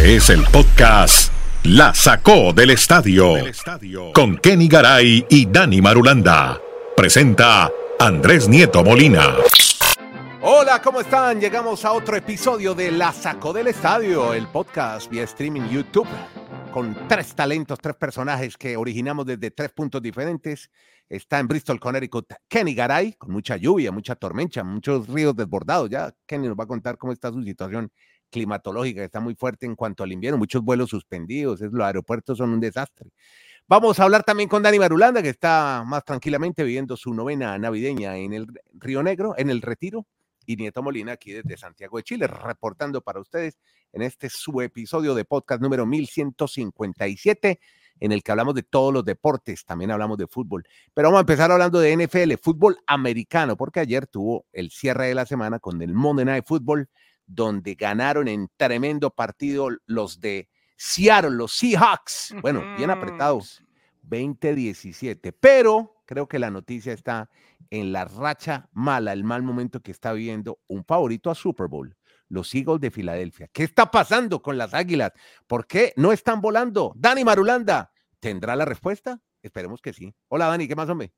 Este es el podcast La Sacó del Estadio con Kenny Garay y Dani Marulanda. Presenta Andrés Nieto Molina. Hola, ¿cómo están? Llegamos a otro episodio de La Sacó del Estadio, el podcast vía streaming YouTube, con tres talentos, tres personajes que originamos desde tres puntos diferentes. Está en Bristol, Connecticut, Kenny Garay, con mucha lluvia, mucha tormenta, muchos ríos desbordados. Ya Kenny nos va a contar cómo está su situación climatológica, que está muy fuerte en cuanto al invierno, muchos vuelos suspendidos, los aeropuertos son un desastre. Vamos a hablar también con Dani Marulanda, que está más tranquilamente viviendo su novena navideña en el Río Negro, en el Retiro, y Nieto Molina aquí desde Santiago de Chile, reportando para ustedes en este su episodio de podcast número 1157, en el que hablamos de todos los deportes, también hablamos de fútbol. Pero vamos a empezar hablando de NFL, fútbol americano, porque ayer tuvo el cierre de la semana con el Monday Night Football donde ganaron en tremendo partido los de Seattle, los Seahawks. Bueno, bien apretados, 20-17. Pero creo que la noticia está en la racha mala, el mal momento que está viviendo un favorito a Super Bowl, los Eagles de Filadelfia. ¿Qué está pasando con las Águilas? ¿Por qué no están volando? Dani Marulanda, ¿tendrá la respuesta? Esperemos que sí. Hola Dani, ¿qué más, hombre?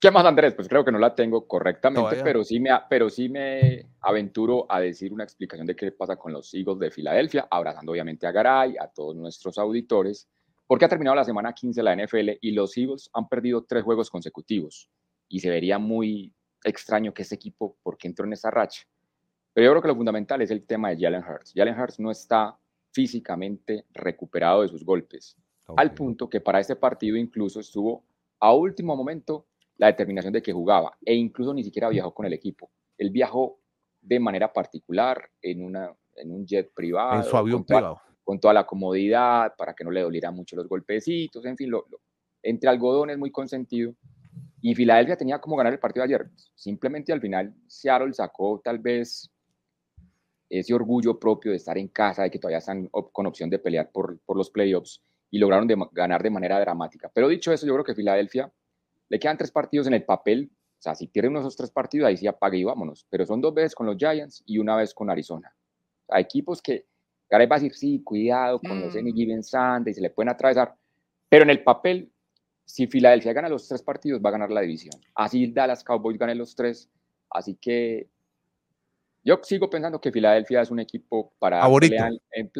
¿Qué más, Andrés? Pues creo que no la tengo correctamente, pero sí, me, pero sí me aventuro a decir una explicación de qué pasa con los Eagles de Filadelfia, abrazando obviamente a Garay, a todos nuestros auditores, porque ha terminado la semana 15 de la NFL y los Eagles han perdido tres juegos consecutivos y se vería muy extraño que ese equipo, porque entró en esa racha. Pero yo creo que lo fundamental es el tema de Jalen Hurts. Jalen Hurts no está físicamente recuperado de sus golpes, al punto que para este partido incluso estuvo a último momento la determinación de que jugaba e incluso ni siquiera viajó con el equipo. Él viajó de manera particular en, una, en un jet privado. En su avión con toda, privado. Con toda la comodidad, para que no le dolieran mucho los golpecitos, en fin, lo, entre algodones muy consentido. Y Filadelfia tenía como ganar el partido ayer. Simplemente al final Seattle sacó tal vez ese orgullo propio de estar en casa, de que todavía están con opción de pelear por, por los playoffs y lograron de, ganar de manera dramática. Pero dicho eso, yo creo que Filadelfia le quedan tres partidos en el papel. O sea, si pierde uno de esos tres partidos, ahí sí apague y vámonos. Pero son dos veces con los Giants y una vez con Arizona. Hay equipos que Garay va a decir, sí, cuidado con los Any Given Sunday, se le pueden atravesar. Pero en el papel, si Filadelfia gana los tres partidos, va a ganar la división. Así Dallas Cowboys gane los tres. Así que yo sigo pensando que Filadelfia es un equipo para en,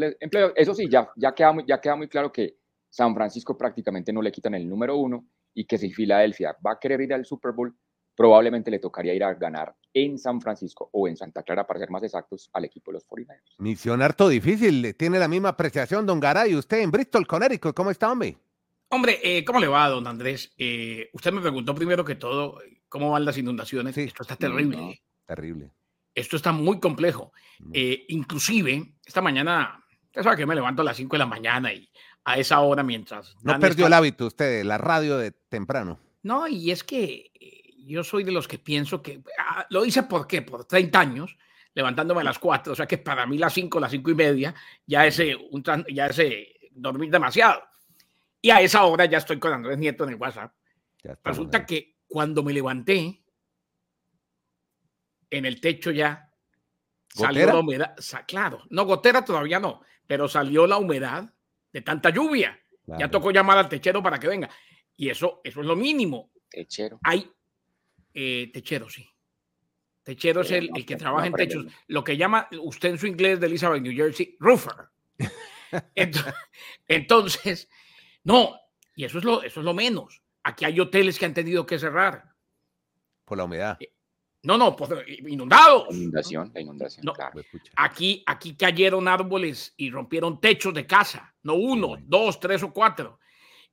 Eso sí, ya, ya, queda muy, ya queda muy claro que San Francisco prácticamente no le quitan el número uno y que si Filadelfia va a querer ir al Super Bowl, probablemente le tocaría ir a ganar en San Francisco o en Santa Clara, para ser más exactos, al equipo de los 49ers. Misión harto difícil, tiene la misma apreciación, don Garay. Usted en Bristol, Connecticut, ¿cómo está, hombre? Hombre, eh, ¿cómo le va, don Andrés? Eh, usted me preguntó primero que todo cómo van las inundaciones. Sí. Esto está terrible. terrible. Esto está muy complejo. Eh, inclusive, esta mañana, usted sabe que me levanto a las 5 de la mañana y a esa hora mientras... No perdió el hábito usted, la radio de temprano. No, y es que eh, yo soy de los que pienso que... Ah, lo hice por qué, por 30 años, levantándome a las 4, o sea que para mí las 5, las 5 y media, ya ese, un, ya ese dormir demasiado. Y a esa hora ya estoy con Andrés Nieto en el WhatsApp. Resulta que cuando me levanté, en el techo ya salió la humedad. Claro, no, gotera todavía no, pero salió la humedad de tanta lluvia. Ya tocó llamar al techero para que venga. Y eso, eso es lo mínimo. Techero. Hay eh, techero, sí. Techero es el, el que trabaja en techos. Lo que llama usted en su inglés de Elizabeth, New Jersey, roofer. Entonces, no, y eso es lo, eso es lo menos. Aquí hay hoteles que han tenido que cerrar. Por la humedad. Eh, no, no, pues, inundados. La inundación, la inundación, claro. Aquí, aquí cayeron árboles y rompieron techos de casa, no uno, dos, tres o cuatro.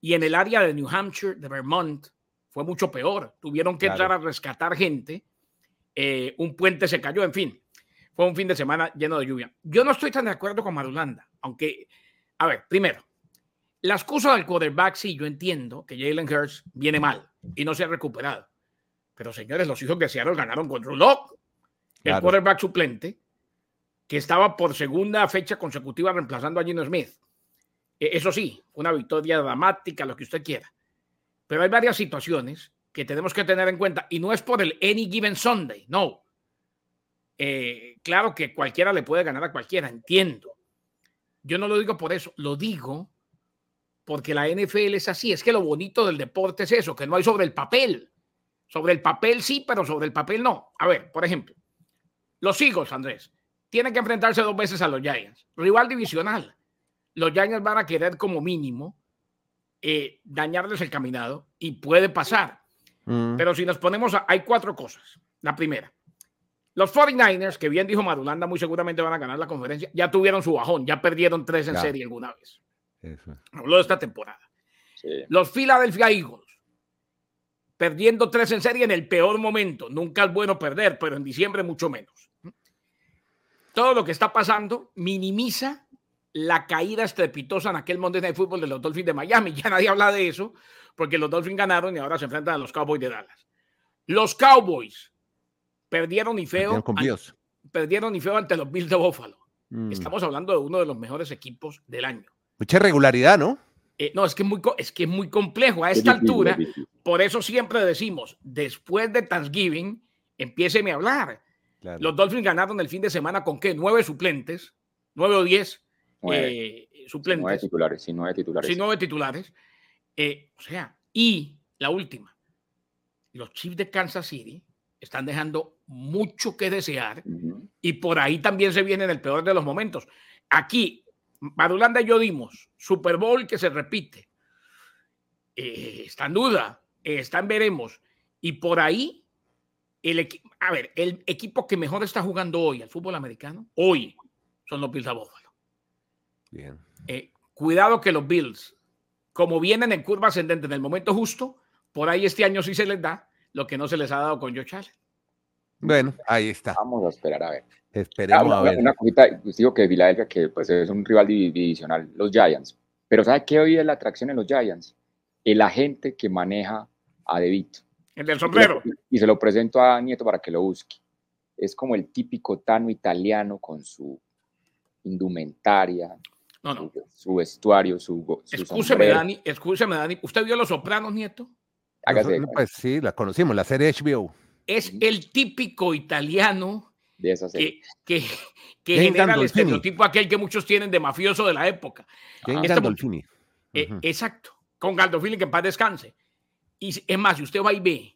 Y en el área de New Hampshire, de Vermont, fue mucho peor. Tuvieron que entrar a rescatar gente. Eh, un puente se cayó, en fin. Fue un fin de semana lleno de lluvia. Yo no estoy tan de acuerdo con Marulanda, aunque, a ver, primero, la excusa del quarterback, sí, yo entiendo que Jalen Hurts viene mal y no se ha recuperado pero señores, los hijos de Seattle ganaron con Rulock, el quarterback suplente, que estaba por segunda fecha consecutiva reemplazando a Gino Smith. E, eso sí, una victoria dramática, lo que usted quiera. Pero hay varias situaciones que tenemos que tener en cuenta y no es por el Any Given Sunday, no. Eh, claro que cualquiera le puede ganar a cualquiera, entiendo. yo no lo digo por eso, lo digo porque la NFL es así. Es que lo bonito del deporte es eso, que no hay sobre el papel. Sobre el papel sí, pero sobre el papel no. A ver, por ejemplo, los Eagles, Andrés, tienen que enfrentarse dos veces a los Giants. Rival divisional. Los Giants van a querer como mínimo eh, dañarles el caminado y puede pasar. Mm. Pero si nos ponemos a, hay cuatro cosas. La primera, los 49ers, que bien dijo Marulanda, muy seguramente van a ganar la conferencia, ya tuvieron su bajón, ya perdieron tres en serie alguna vez. Habló de esta temporada. Los Philadelphia Eagles, perdiendo tres en serie en el peor momento. Nunca es bueno perder, pero en diciembre mucho menos. Todo lo que está pasando minimiza la caída estrepitosa en aquel Monday Night Football de los Dolphins de Miami. Ya nadie habla de eso porque los Dolphins ganaron y ahora se enfrentan a los Cowboys de Dallas. Los Cowboys perdieron y feo. Perdieron, y feo ante los Bills de Buffalo. Mm. Estamos hablando de uno de los mejores equipos del año. Mucha regularidad, ¿no? Eh, no, es que, es muy, es que es muy complejo. A esta altura, por eso siempre decimos, después de Thanksgiving, empieceme a hablar. Los Dolphins ganaron el fin de semana con qué? Nueve suplentes, nueve o diez eh, suplentes. nueve titulares, sí, nueve titulares. Sí, nueve titulares. Eh, o sea, y la última, los Chiefs de Kansas City están dejando mucho que desear y por ahí también se viene en el peor de los momentos. Aquí, Madulanda y yo dimos Super Bowl que se repite. Eh, está en duda, eh, está en veremos. Y por ahí, el equipo, a ver, el equipo que mejor está jugando hoy al fútbol americano, hoy, son los Bills de Buffalo. Bien. Eh, cuidado que los Bills, como vienen en curva ascendente en el momento justo, por ahí este año sí se les da lo que no se les ha dado con Joe Allen. Bueno, ahí está. Vamos a esperar a ver. Esperemos ah, a ver. Una cosita, pues digo que Philadelphia, que pues es un rival divisional, los Giants. Pero ¿sabe qué hoy es la atracción en los Giants? El agente que maneja a Devito. El del sombrero. Y se lo presento a Nieto para que lo busque. Es como el típico tano italiano con su indumentaria, Su, vestuario, su, su escúcheme, Dani, escúcheme, Dani. ¿Usted vio Los Sopranos, Nieto? Hágase. Pues sí, la conocimos, la serie HBO. Es el típico italiano que, que, que genera el estereotipo aquel que muchos tienen de mafioso de la época. Este Gandolfini. Eh, exacto, con Gandolfini que en paz descanse. Y es más, si usted va y ve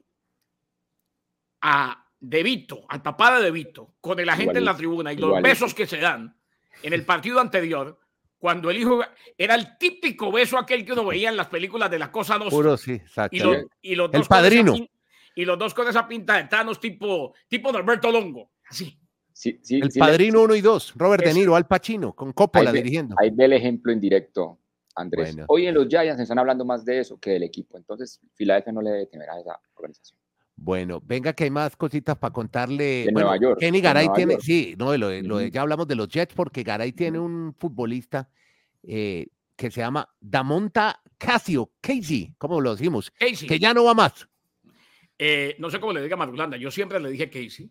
a De Vito, al papá de De Vito, con el agente en la tribuna y los besos que se dan en el partido anterior, cuando el hijo era el típico beso aquel que uno veía en las películas de la cosa dos. Puro, sí, exacto. Y, los, el padrino. Y los dos con esa pinta de Thanos tipo, tipo Norberto Longo. Así. Sí, sí, el padrino 1 y 2, Robert De Niro, Al Pacino, con Coppola dirigiendo. Ahí ve el ejemplo en directo, Andrés. Hoy en los Giants están hablando más de eso que del equipo. Entonces, Philadelphia no le debe temer a esa organización. Bueno, venga que hay más cositas para contarle. En Nueva York. Kenny Garay tiene, sí, no, lo, lo, ya hablamos de los Jets porque Garay tiene un futbolista eh, que se llama Damonta Casio, Casey, ¿cómo lo decimos? Casey. Que ya no va más. Eh, no sé cómo le diga Marulanda, yo siempre le dije Casey.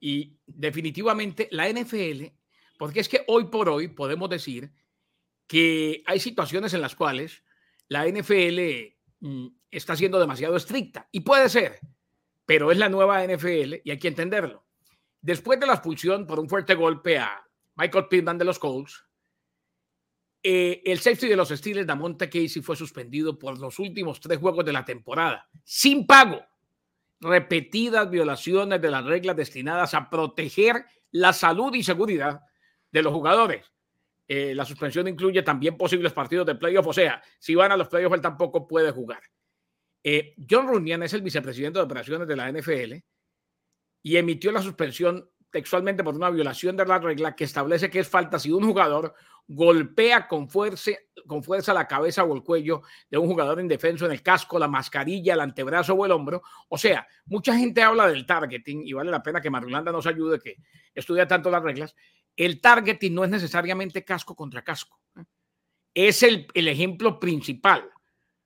Y definitivamente la NFL, porque es que hoy por hoy podemos decir que hay situaciones en las cuales la NFL mm, está siendo demasiado estricta. Y puede ser, pero es la nueva NFL y hay que entenderlo. Después de la expulsión por un fuerte golpe a Michael Pittman de los Colts, eh, el safety de los Steelers, Damonte Casey, fue suspendido por los últimos tres juegos de la temporada, sin pago repetidas violaciones de las reglas destinadas a proteger la salud y seguridad de los jugadores. Eh, la suspensión incluye también posibles partidos de playoff, o sea, si van a los playoffs, él tampoco puede jugar. Eh, John Runyan es el vicepresidente de operaciones de la NFL y emitió la suspensión textualmente por una violación de la regla que establece que es falta si un jugador golpea con fuerza, con fuerza la cabeza o el cuello de un jugador indefenso en el casco, la mascarilla, el antebrazo o el hombro. O sea, mucha gente habla del targeting y vale la pena que Marulanda nos ayude, que estudia tanto las reglas. El targeting no es necesariamente casco contra casco. Es el, el ejemplo principal,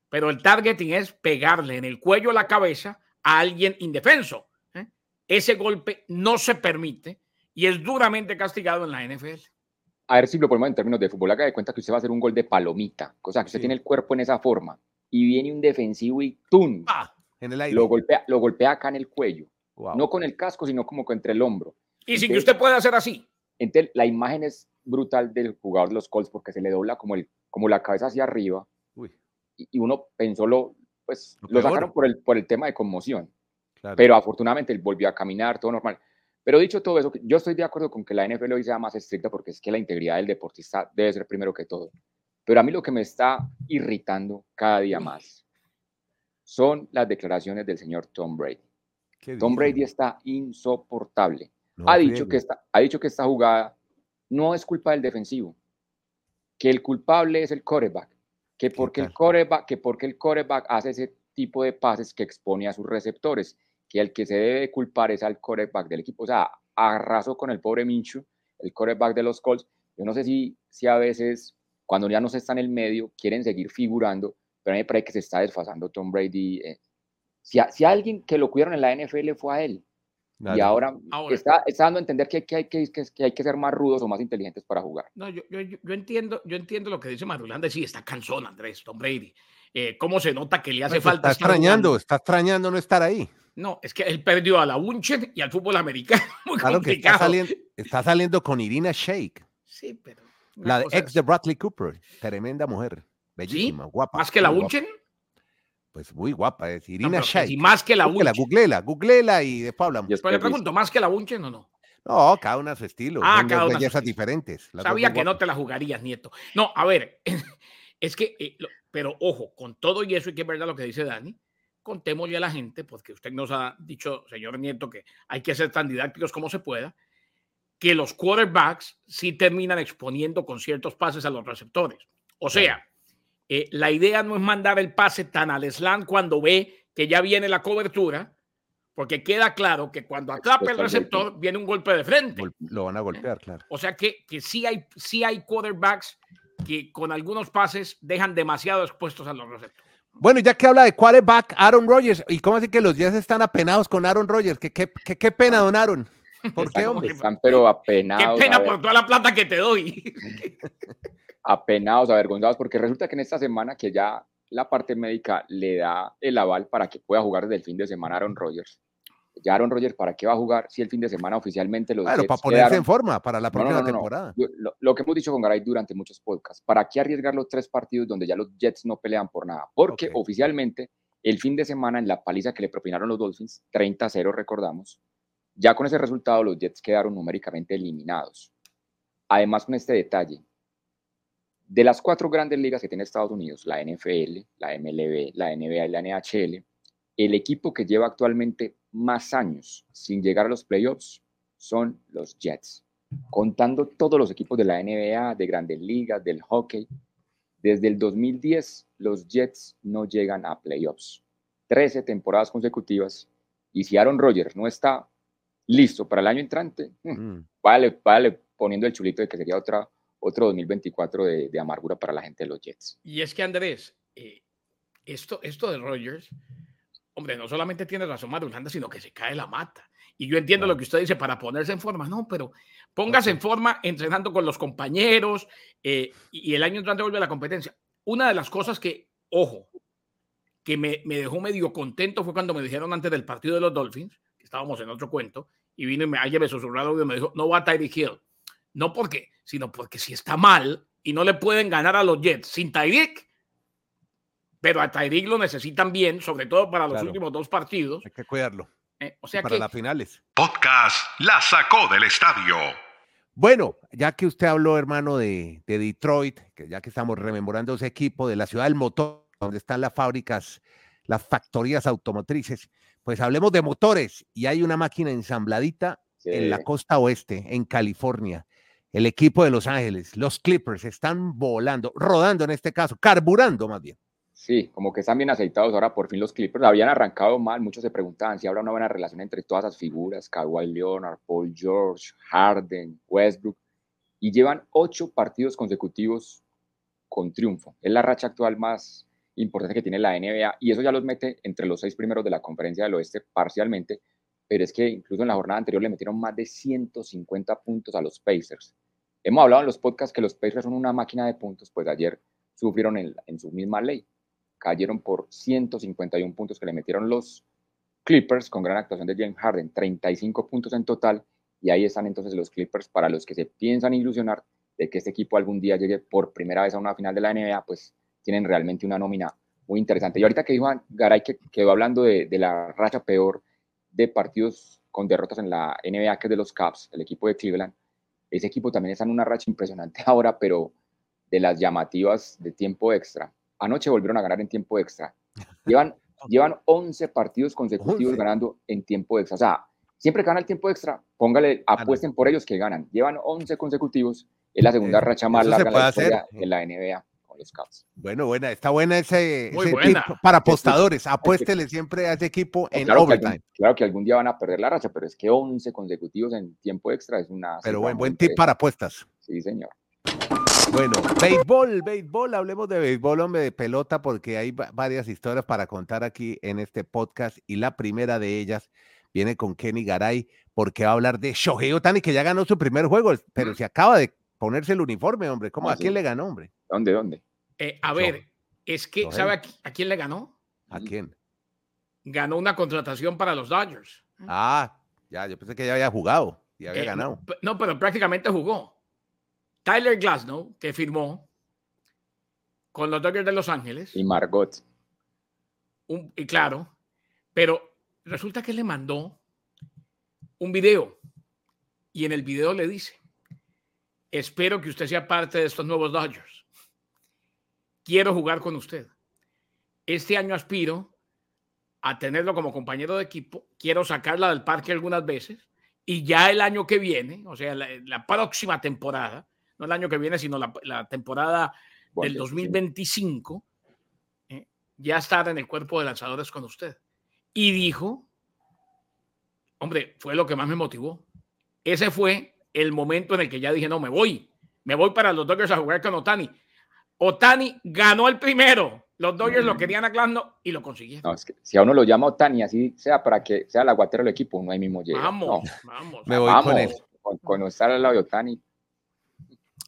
pero el targeting es pegarle en el cuello o la cabeza a alguien indefenso. Ese golpe no se permite y es duramente castigado en la NFL a ver si lo ponemos en términos de fútbol, haga de cuenta que usted va a hacer un gol de palomita, cosa que usted tiene el cuerpo en esa forma, y viene un defensivo y ¡tum! Ah, en el aire. Lo golpea, lo golpea acá en el cuello, no con el casco, sino como entre el hombro. Y sin que usted pueda hacer así. Entonces, la imagen es brutal del jugador de los Colts porque se le dobla como, el, como la cabeza hacia arriba. Y, uno pensó lo, pues lo, sacaron por el, por el tema de conmoción. Pero afortunadamente él volvió a caminar, todo normal. Pero dicho todo eso, yo estoy de acuerdo con que la NFL hoy sea más estricta porque es que la integridad del deportista debe ser primero que todo. Pero a mí lo que me está irritando cada día más son las declaraciones del señor Tom Brady. Tom Brady está insoportable. ha, dicho que esta, ha dicho que esta jugada no es culpa del defensivo, que el culpable es el quarterback, que porque el quarterback, que porque el quarterback hace ese tipo de pases que expone a sus receptores, que el que se debe culpar es al quarterback del equipo. O sea, arrasó con el pobre Minchu, el quarterback de los Colts. Yo no sé si, si a veces, cuando ya no se está en el medio, quieren seguir figurando, pero a mí me parece que se está desfasando Tom Brady. Eh. Si, si alguien que lo cuidaron en la NFL fue a él, y ahora, está, está, dando a entender que, que, hay que, que, hay que ser más rudos o más inteligentes para jugar. No, yo, yo, yo entiendo, yo entiendo lo que dice Marulanda. Sí, está cansón, Andrés, Tom Brady. Eh, ¿Cómo se nota que le hace pues falta? Está extrañando, está extrañando no estar ahí. No, es que él perdió a la Unchen y al fútbol americano. Muy claro está saliendo, está saliendo, con Irina Shake. Sí, pero. La ex de Bradley Cooper. Tremenda mujer. Bellísima, guapa. ¿Más que la Unchen? Pues muy guapa, es Irina Shayk. Y más que la Unchen. Googlela, googlela y después hablamos. Pero le pregunto, ¿más que la Unchen o no? No, cada una a su estilo. Ah, cada una bellezas diferentes. Sabía que no te la jugarías, nieto. No, a ver, es que, eh, pero ojo, con todo y eso, y que es verdad lo que dice Dani, contémosle a la gente, porque usted nos ha dicho, señor Nieto, que hay que ser tan didácticos como se pueda, que los quarterbacks sí terminan exponiendo con ciertos pases a los receptores. O sea, eh, la idea no es mandar el pase tan al slant cuando ve que ya viene la cobertura, porque queda claro que cuando atrapa el receptor viene un golpe de frente. Lo van a golpear, claro. O sea que, que sí, hay, sí hay quarterbacks que con algunos pases dejan demasiado expuestos a los receptores. Bueno, ya que habla de quarterback, Aaron Rodgers, ¿y cómo así que los Jets están apenados con Aaron Rodgers? ¿Qué, qué, qué, pena, don Aaron? ¿Por qué, hombre? Están pero apenados. Qué pena por toda la plata que te doy. apenados, avergonzados, porque resulta que en esta semana que ya la parte médica le da el aval para que pueda jugar desde el fin de semana Aaron Rodgers. Ya Aaron Rodgers, ¿para qué va a jugar si el fin de semana oficialmente los Claro, para ponerse en forma para la próxima temporada. lo, que hemos dicho con Garay durante muchos podcasts, ¿para qué arriesgar los tres partidos donde ya los Jets no pelean por nada? Porque oficialmente el fin de semana en la paliza que le propinaron los Dolphins, 30-0 recordamos, ya con ese resultado los Jets quedaron numéricamente eliminados. Además con este detalle, de las cuatro grandes ligas que tiene Estados Unidos, la NFL, la MLB, la NBA y la NHL, el equipo que lleva actualmente más años sin llegar a los playoffs son los Jets. Contando todos los equipos de la NBA, de grandes ligas, del hockey, desde el 2010 los Jets no llegan a playoffs. 13 temporadas consecutivas. Y si Aaron Rodgers no está listo para el año entrante, mm, mm. vale, vale poniendo el chulito de que sería otra otro 2024 de, de, amargura para la gente de los Jets. Y es que Andrés, eh, esto, esto de Rogers, hombre, no solamente tiene razón Madulanda, sino que se cae la mata. Y yo entiendo lo que usted dice para ponerse en forma, no, pero póngase en forma entrenando con los compañeros eh, y, el año entrante vuelve a la competencia. Una de las cosas que, ojo, que me, me, dejó medio contento fue cuando me dijeron antes del partido de los Dolphins, que estábamos en otro cuento, y vino y me, alguien me susurró y me dijo, no va a Tyreek Hill. No porque, sino porque si está mal y no le pueden ganar a los Jets sin Tyreek, pero a Tyreek lo necesitan bien, sobre todo para los últimos dos partidos. Hay que cuidarlo. Eh, o sea para las finales. Podcast la sacó del estadio. Bueno, ya que usted habló, hermano, de, de, Detroit, que ya que estamos rememorando ese equipo de la ciudad del motor, donde están las fábricas, las factorías automotrices, pues hablemos de motores. Y hay una máquina ensambladita en la costa oeste, en California el equipo de Los Ángeles, los Clippers, están volando, rodando en este caso, carburando más bien. Sí, como que están bien aceitados ahora por fin los Clippers. Habían arrancado mal, muchos se preguntaban si habrá una buena relación entre todas esas figuras, Kawhi Leonard, Paul George, Harden, Westbrook, y llevan ocho partidos consecutivos con triunfo. Es la racha actual más importante que tiene la NBA y eso ya los mete entre los seis primeros de la conferencia del oeste parcialmente, pero es que incluso en la jornada anterior le metieron más de 150 puntos a los Pacers. Hemos hablado en los podcasts que los Pacers son una máquina de puntos, pues ayer sufrieron en, su misma ley. Cayeron por 151 puntos que le metieron los Clippers con gran actuación de James Harden, 35 puntos en total. Y ahí están entonces los Clippers para los que se piensan ilusionar de que este equipo algún día llegue por primera vez a una final de la NBA, pues tienen realmente una nómina muy interesante. Y ahorita que dijo Garay que quedó hablando de, de la racha peor de partidos con derrotas en la NBA, que es de los Caps, el equipo de Cleveland, ese equipo también está en una racha impresionante ahora, pero de las llamativas de tiempo extra. Anoche volvieron a ganar en tiempo extra. Llevan, llevan 11 partidos consecutivos ganando en tiempo extra. O sea, siempre gana el tiempo extra, póngale, apuesten por ellos que ganan. Llevan 11 consecutivos, es la segunda racha más larga de la historia en la NBA con los Cavs. Bueno, buena, está buena ese, para apostadores. Apuéstele siempre a ese equipo en claro overtime. Que claro que algún día van a perder la racha, pero es que 11 consecutivos en tiempo extra es una. Pero buen, buen tip para apuestas. Sí, señor. Bueno, béisbol, béisbol, hablemos de béisbol, hombre, de pelota, porque hay varias historias para contar aquí en este podcast y la primera de ellas viene con Kenny Garay, porque va a hablar de Shohei Otani, que ya ganó su primer juego, pero se acaba de ponerse el uniforme, hombre. ¿Cómo? ¿A quién le ganó, hombre? ¿Dónde, dónde? Eh, a ver, es que, ¿sabe a, quién le ganó? ¿A quién? Ganó una contratación para los Dodgers. Ah, ya, yo pensé que ya había jugado y había ganado. No, pero prácticamente jugó. Tyler Glasnow, que firmó con los Dodgers de Los Ángeles. Y Margot. y claro, pero resulta que le mandó un video y en el video le dice, espero que usted sea parte de estos nuevos Dodgers. Quiero jugar con usted. Este año aspiro a tenerlo como compañero de equipo. Quiero sacarla del parque algunas veces. Y ya el año que viene, o sea, la próxima temporada, no el año que viene, sino la, temporada del 2025, ¿eh? ya estar en el cuerpo de lanzadores con usted. Y dijo, hombre, fue lo que más me motivó. Ese fue el momento en el que ya dije, no, me voy, me voy para los Dodgers a jugar con Otani. Otani ganó el primero. Los Dodgers lo querían a y lo consiguieron. si a uno lo llama Otani, así sea para que sea el aguatero del equipo, no hay mismo llega. Vamos, vamos. Me voy con él. Con, estar al lado de Otani,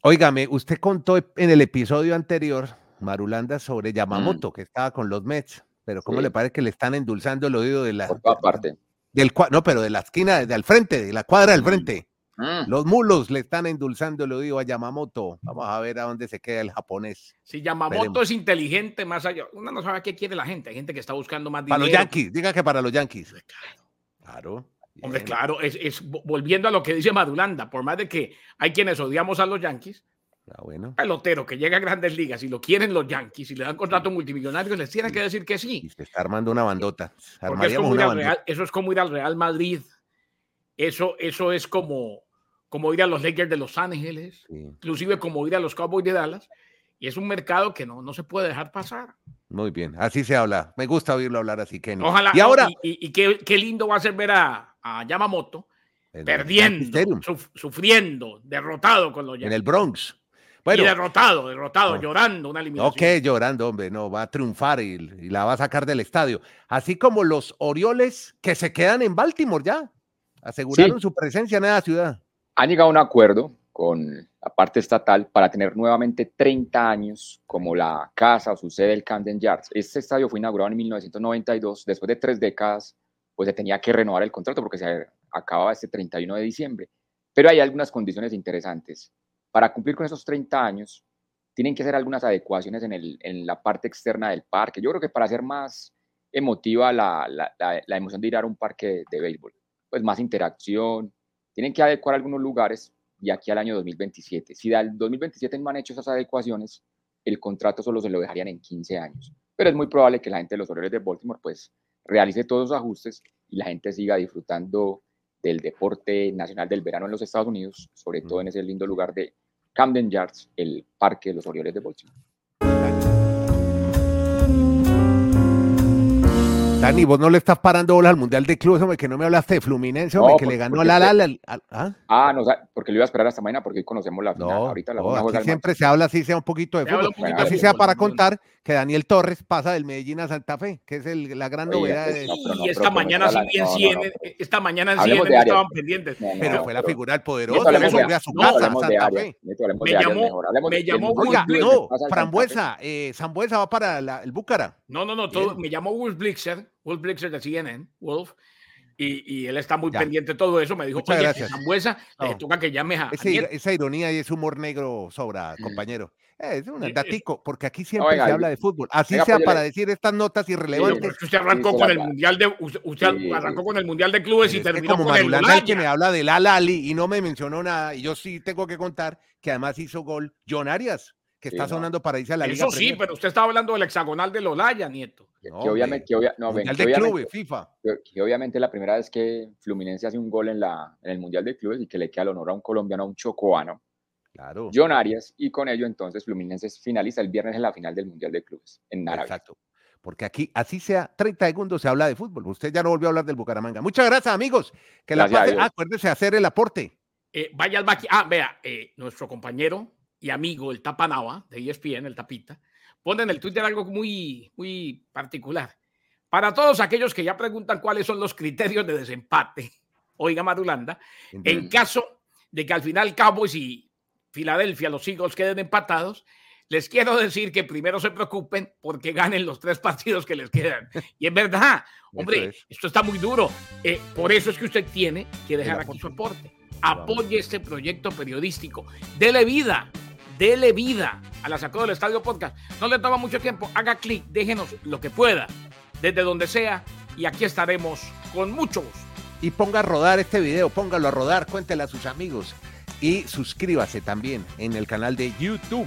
Óigame, usted contó en el episodio anterior, Marulanda, sobre Yamamoto, mm. que estaba con los Mets, pero ¿cómo le parece que le están endulzando el oído de la... Por toda parte. Del, no, pero de la esquina, de al frente, de la cuadra del mm. frente. Mm. Los mulos le están endulzando el oído a Yamamoto. Vamos a ver a dónde se queda el japonés. Si Yamamoto es inteligente, más allá, uno no sabe qué quiere la gente. Hay gente que está buscando más dinero. Para los Yankees, diga que para los Yankees. Pues claro. Hombre, claro, es, volviendo a lo que dice Madulanda, por más de que hay quienes odiamos a los Yankees, ah, bueno. pelotero que llega a grandes ligas y lo quieren los Yankees y le dan contrato multimillonario, les tienen que decir que sí. Y se está armando una bandota. eso es como ir al Real Madrid. Eso, eso es como, como ir a los Lakers de Los Ángeles, inclusive como ir a los Cowboys de Dallas. Y es un mercado que no, no se puede dejar pasar. Muy bien, así se habla. Me gusta oírlo hablar así, Kenny. Ojalá. Y ahora. Y, qué, qué, lindo va a ser ver a, a Yamamoto perdiendo, sufriendo, derrotado con los En el Bronx. Bueno, y derrotado, derrotado, llorando una eliminación. Ok, llorando, hombre, no, va a triunfar y, la va a sacar del estadio. Así como los Orioles que se quedan en Baltimore ya, aseguraron su presencia en esa ciudad. Han llegado a un acuerdo con la parte estatal para tener nuevamente 30 años como la casa o su sede del Camden Yards. Este estadio fue inaugurado en 1992, después de tres décadas pues se tenía que renovar el contrato porque se acababa este 31 de diciembre. Pero hay algunas condiciones interesantes. Para cumplir con esos 30 años, tienen que hacer algunas adecuaciones en, el, en la parte externa del parque. Yo creo que para hacer más emotiva la, la, la, emoción de ir a un parque de, béisbol, pues más interacción, tienen que adecuar algunos lugares y aquí al año 2027. Si al 2027 no han hecho esas adecuaciones, el contrato solo se lo dejarían en 15 años. Pero es muy probable que la gente de los Orioles de Baltimore pues realice todos los ajustes y la gente siga disfrutando del deporte nacional del verano en los Estados Unidos, sobre todo en ese lindo lugar de Camden Yards, el parque de los Orioles de Baltimore. Dani, vos no le estás parando bola al Mundial de Clubes, hombre, que no me hablaste de Fluminense, hombre, que le ganó la la, la, ¿ah? ah, no, porque lo iba a esperar hasta mañana porque hoy conocemos la final. No, Ahorita la no, siempre se habla así, sea un poquito de fútbol. así sea para contar que Daniel Torres pasa del Medellín a Santa Fe, que es el, la gran novedad. de... y esta mañana sí bien CNN, esta mañana en CNN estaban pendientes. pero fue la figura del poderoso, le volvió a su casa, Santa Fe. Me llamó, me llamó Oiga, no, Frambuesa, eh, Zambuesa va para el Búcara. No, no, no, me llamó Wolf Blixer, Wolf Blixer de CNN, Wolf, Y, él está muy pendiente de todo eso. Me dijo, Muchas oye, gracias. Zambuesa, le toca que llames a, Esa ironía y ese humor negro sobra, compañero. Es un datico, porque aquí siempre se habla de fútbol. Así sea para decir estas notas irrelevantes. usted arrancó con el mundial de usted, arrancó con el mundial de clubes y terminó como con el que me habla del Al-Ali y no me mencionó nada. Y yo sí tengo que contar que además hizo gol John Arias, que está sonando para irse a la Liga. Eso sí, pero usted estaba hablando del hexagonal de Lolaya, Nieto. Que, obviamente, que, no, ven, de clubes, FIFA. Que, obviamente la primera vez que Fluminense hace un gol en, la, en el Mundial de Clubes y que le queda el honor a un colombiano, a un chocoano Claro. John Arias, y con ello entonces Fluminense finaliza el viernes en la final del Mundial de Clubes en Arabia. Exacto. Porque aquí, así sea, 30 segundos se habla de fútbol. Usted ya no volvió a hablar del Bucaramanga. Muchas gracias, amigos. Que la pase, acuérdese de hacer el aporte. Eh, vaya al Ah, vea, eh, nuestro compañero y amigo, el Tapanava, de ESPN, el Tapita, pone en el Twitter algo muy, muy particular. Para todos aquellos que ya preguntan cuáles son los criterios de desempate, oiga Madulanda, en caso de que al final Cowboys y Filadelfia, los Eagles queden empatados, les quiero decir que primero se preocupen porque ganen los tres partidos que les quedan. Y es verdad, hombre, esto está muy duro. Eh, por eso es que usted tiene que dejar aquí su aporte. Apoye este proyecto periodístico. Dele vida, dele vida a la Sacó del Estadio Podcast. No le toma mucho tiempo. Haga clic, déjenos lo que pueda, desde donde sea. Y aquí estaremos con mucho gusto. Y ponga a rodar este video, póngalo a rodar, cuéntele a sus amigos y suscríbase también en el canal de YouTube.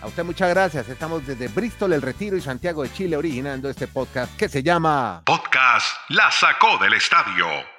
A usted muchas gracias. Estamos desde Bristol, El Retiro y Santiago de Chile originando este podcast que se llama Podcast La Sacó del Estadio.